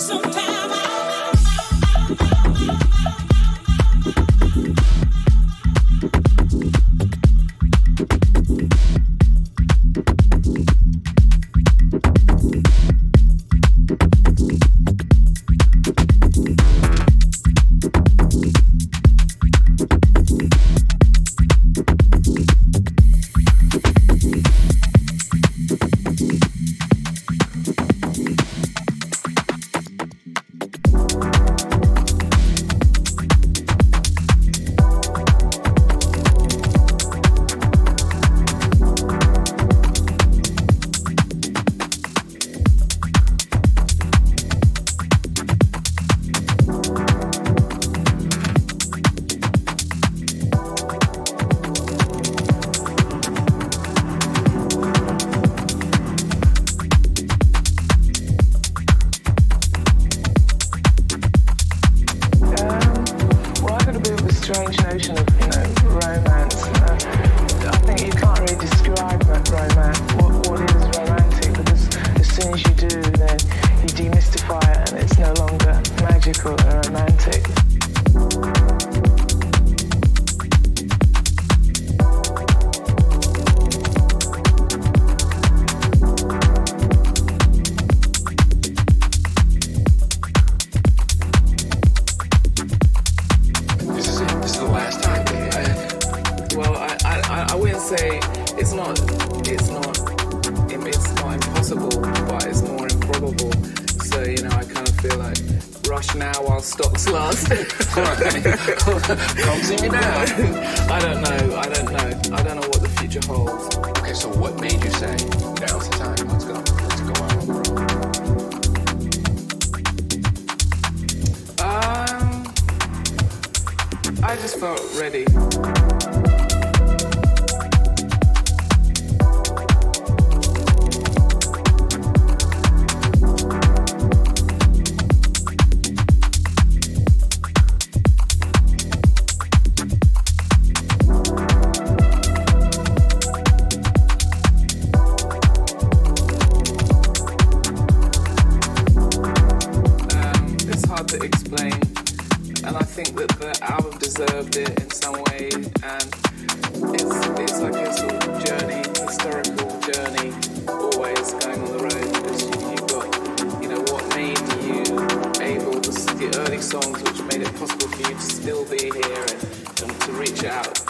sometimes. The favorite is to reach most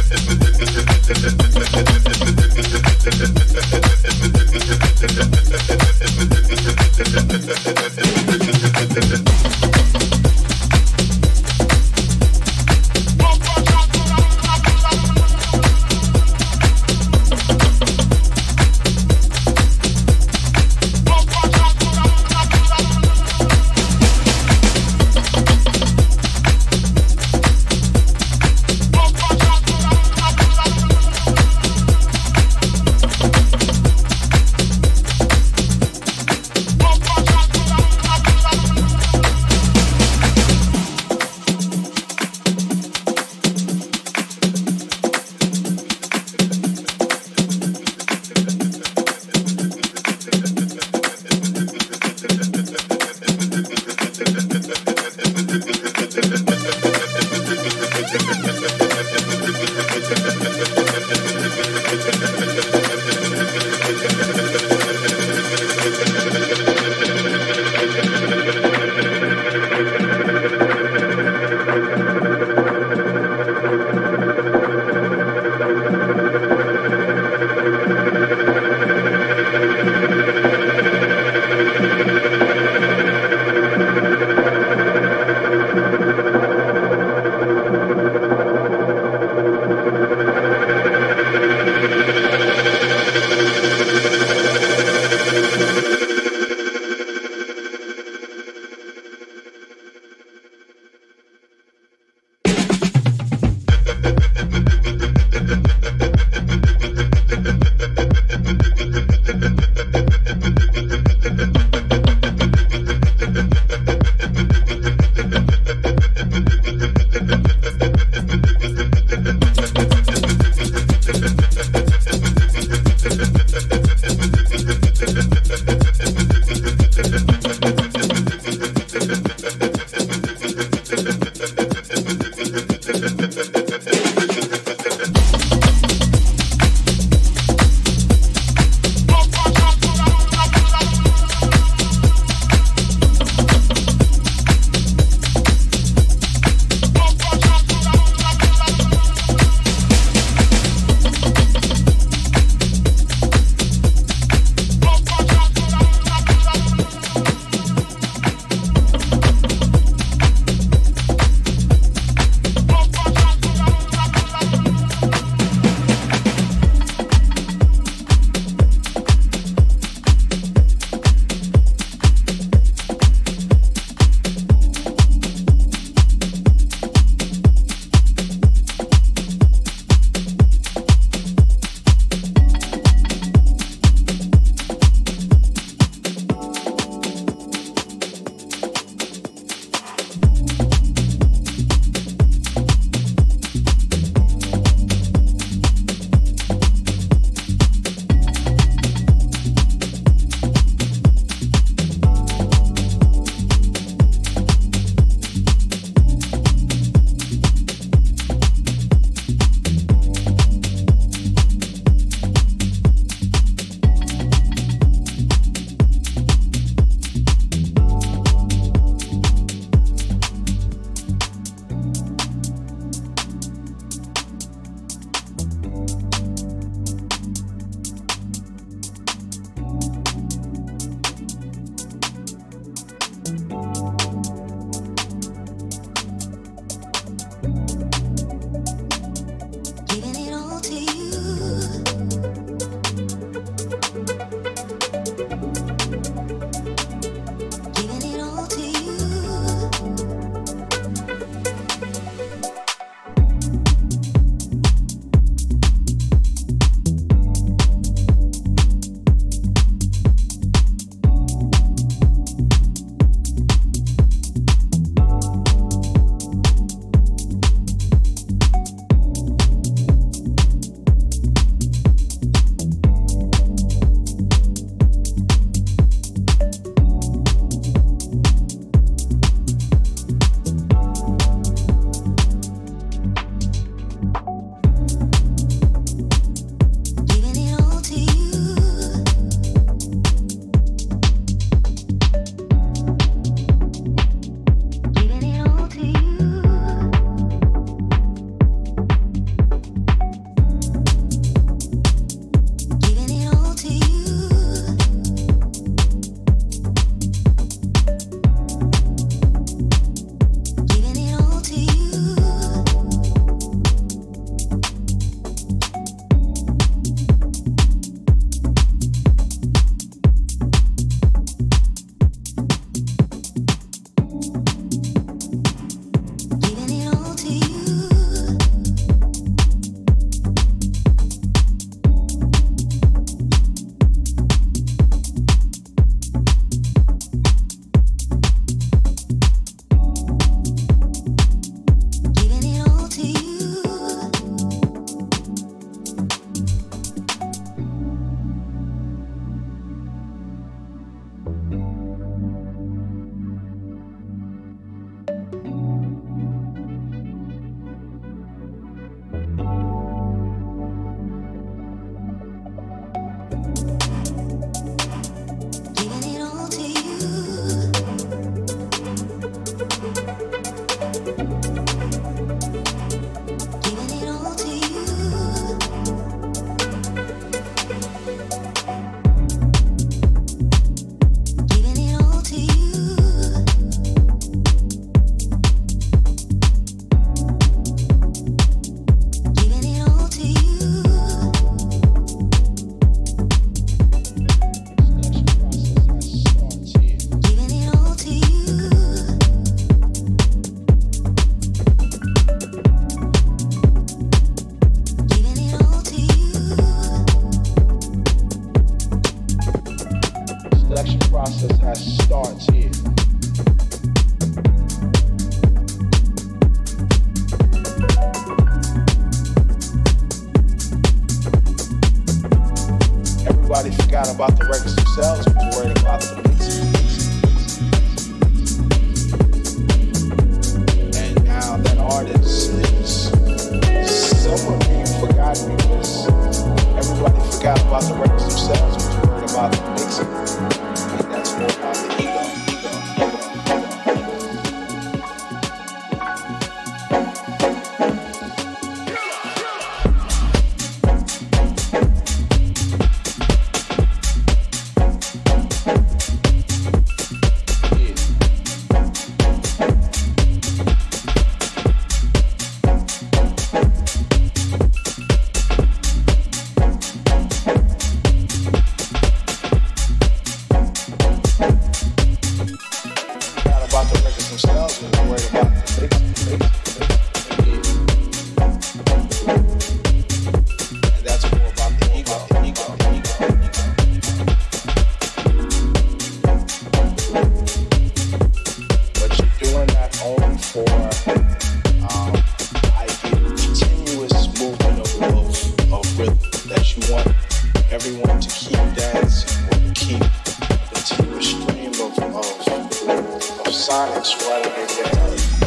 Síguele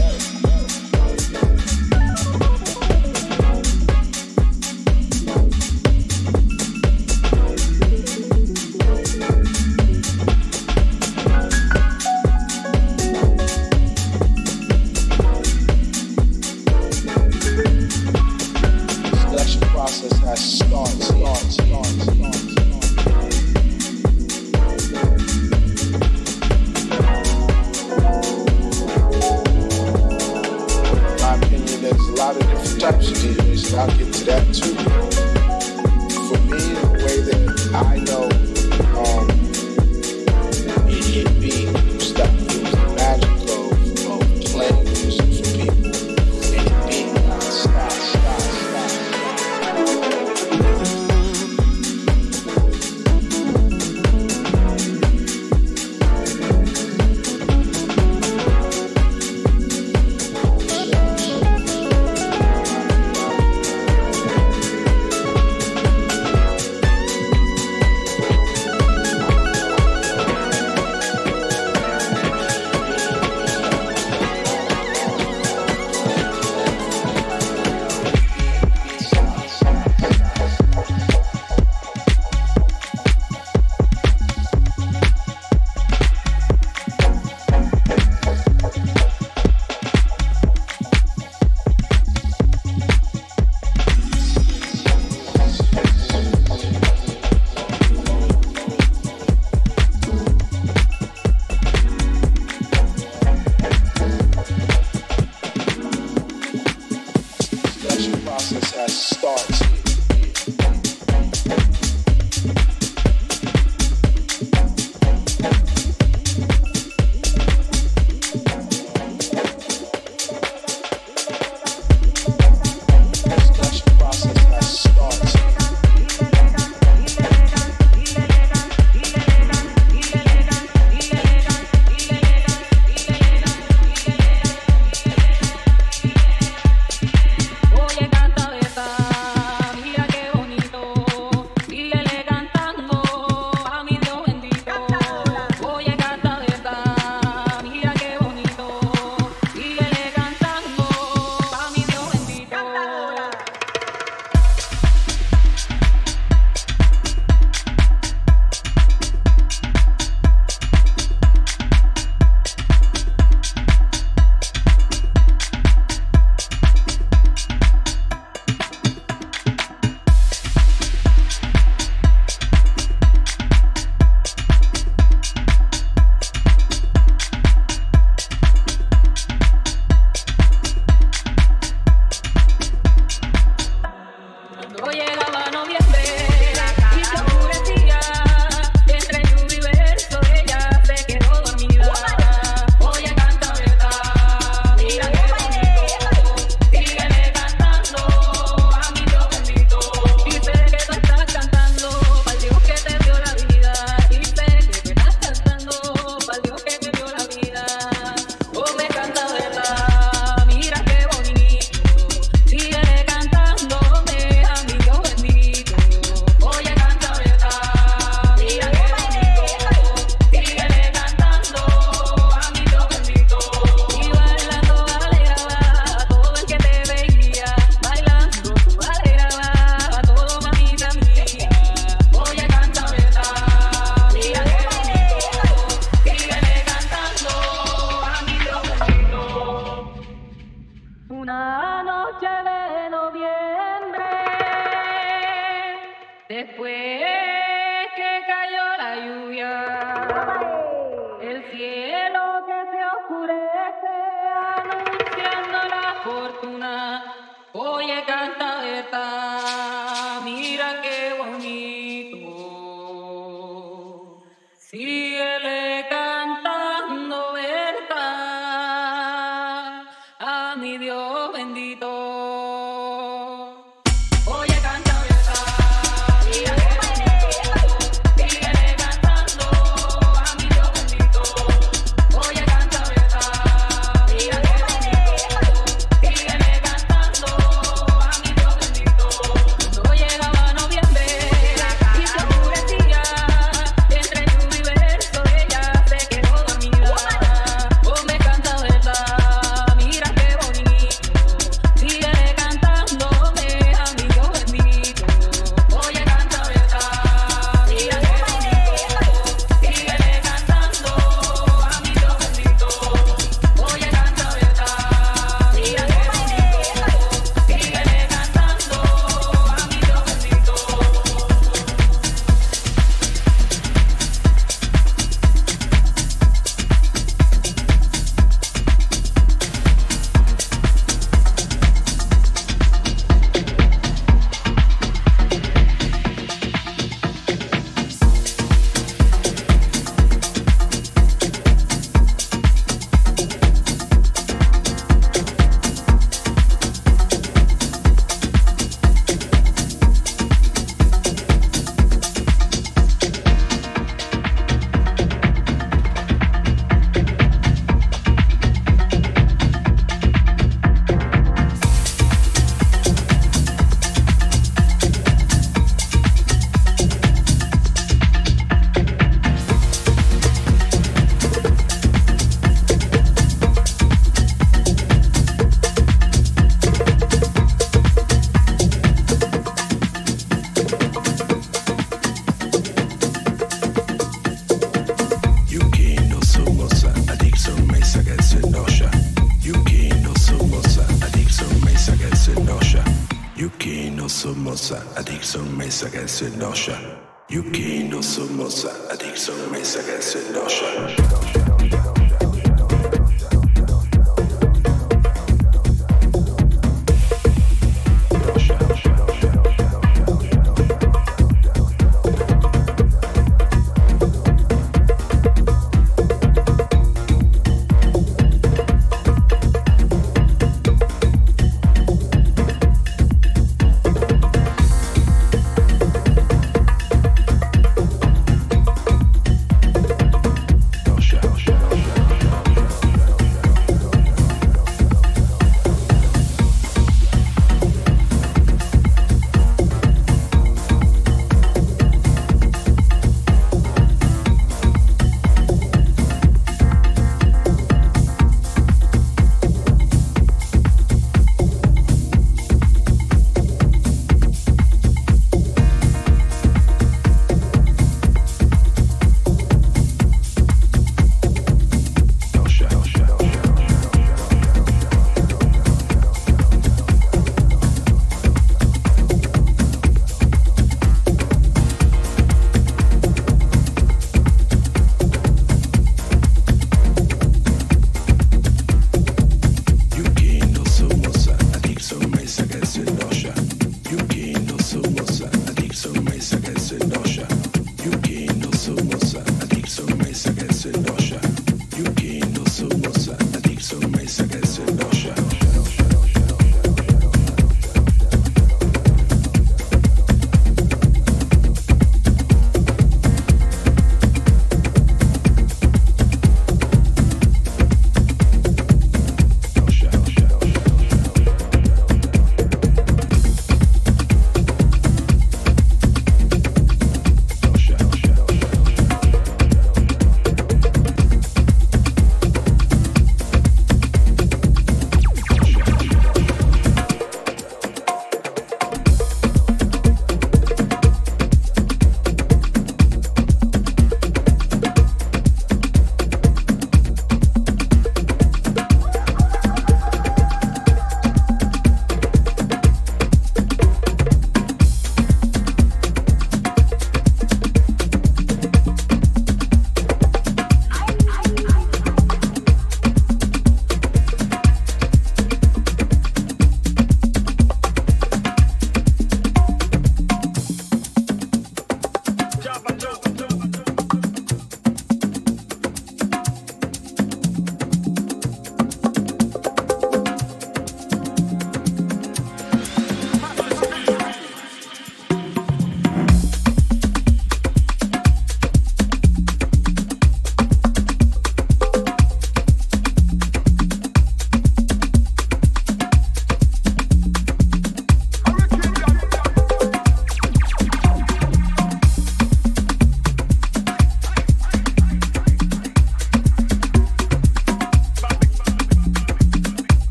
que se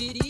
Did he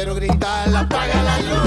Quiero gritar, apaga la luz.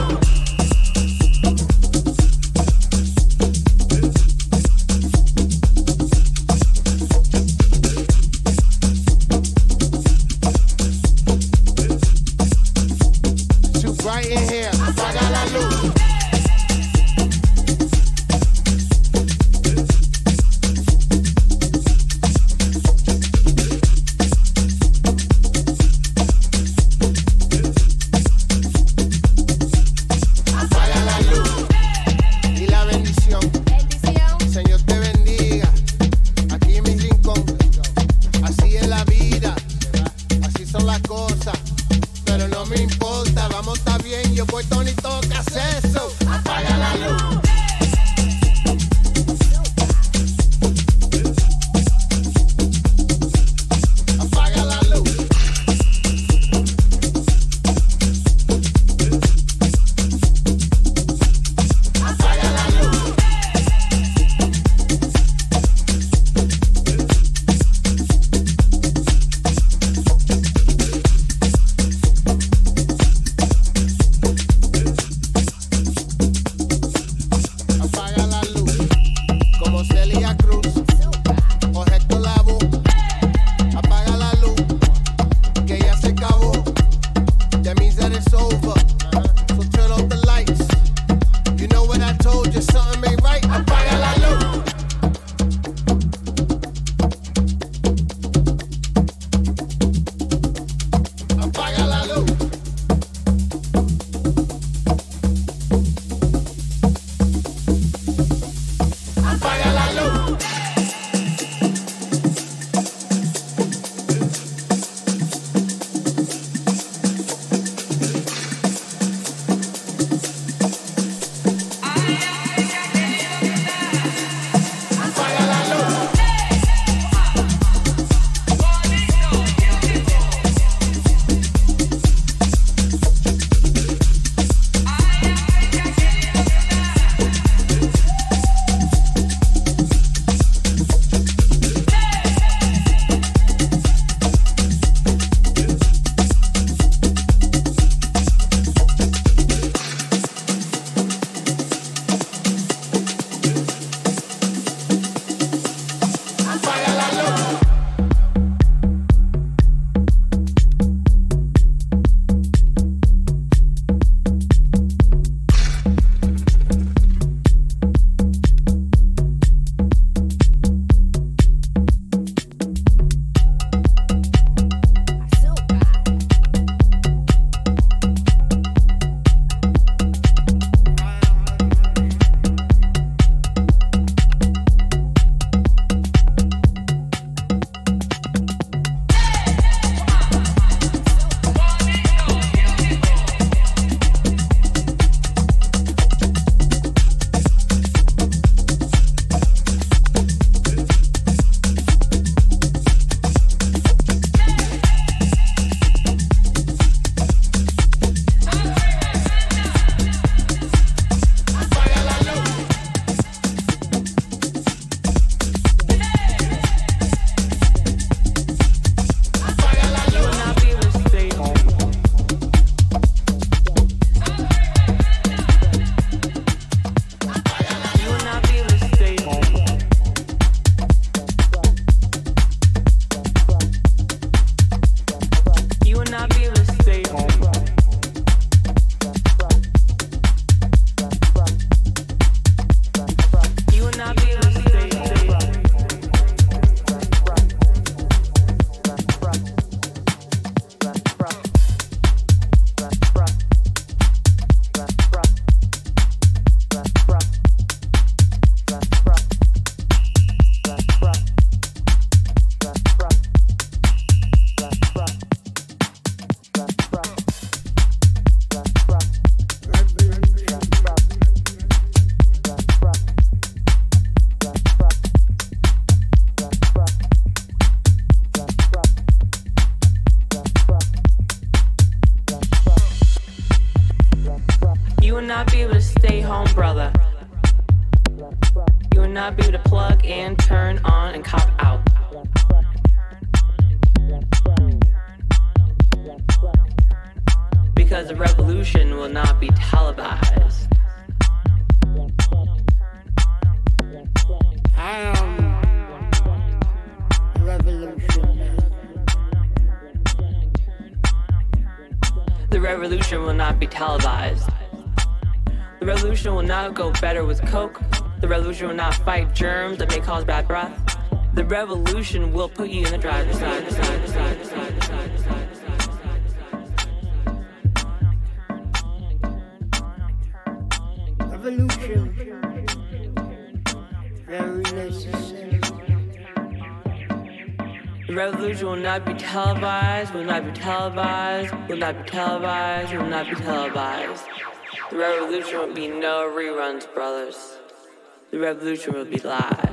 we'll put you in the driver's side, side. Evolution, very necessary. The revolution will not be televised, will not be televised, will not be televised, will not be televised. The revolution will be no reruns, brothers. The revolution will be live.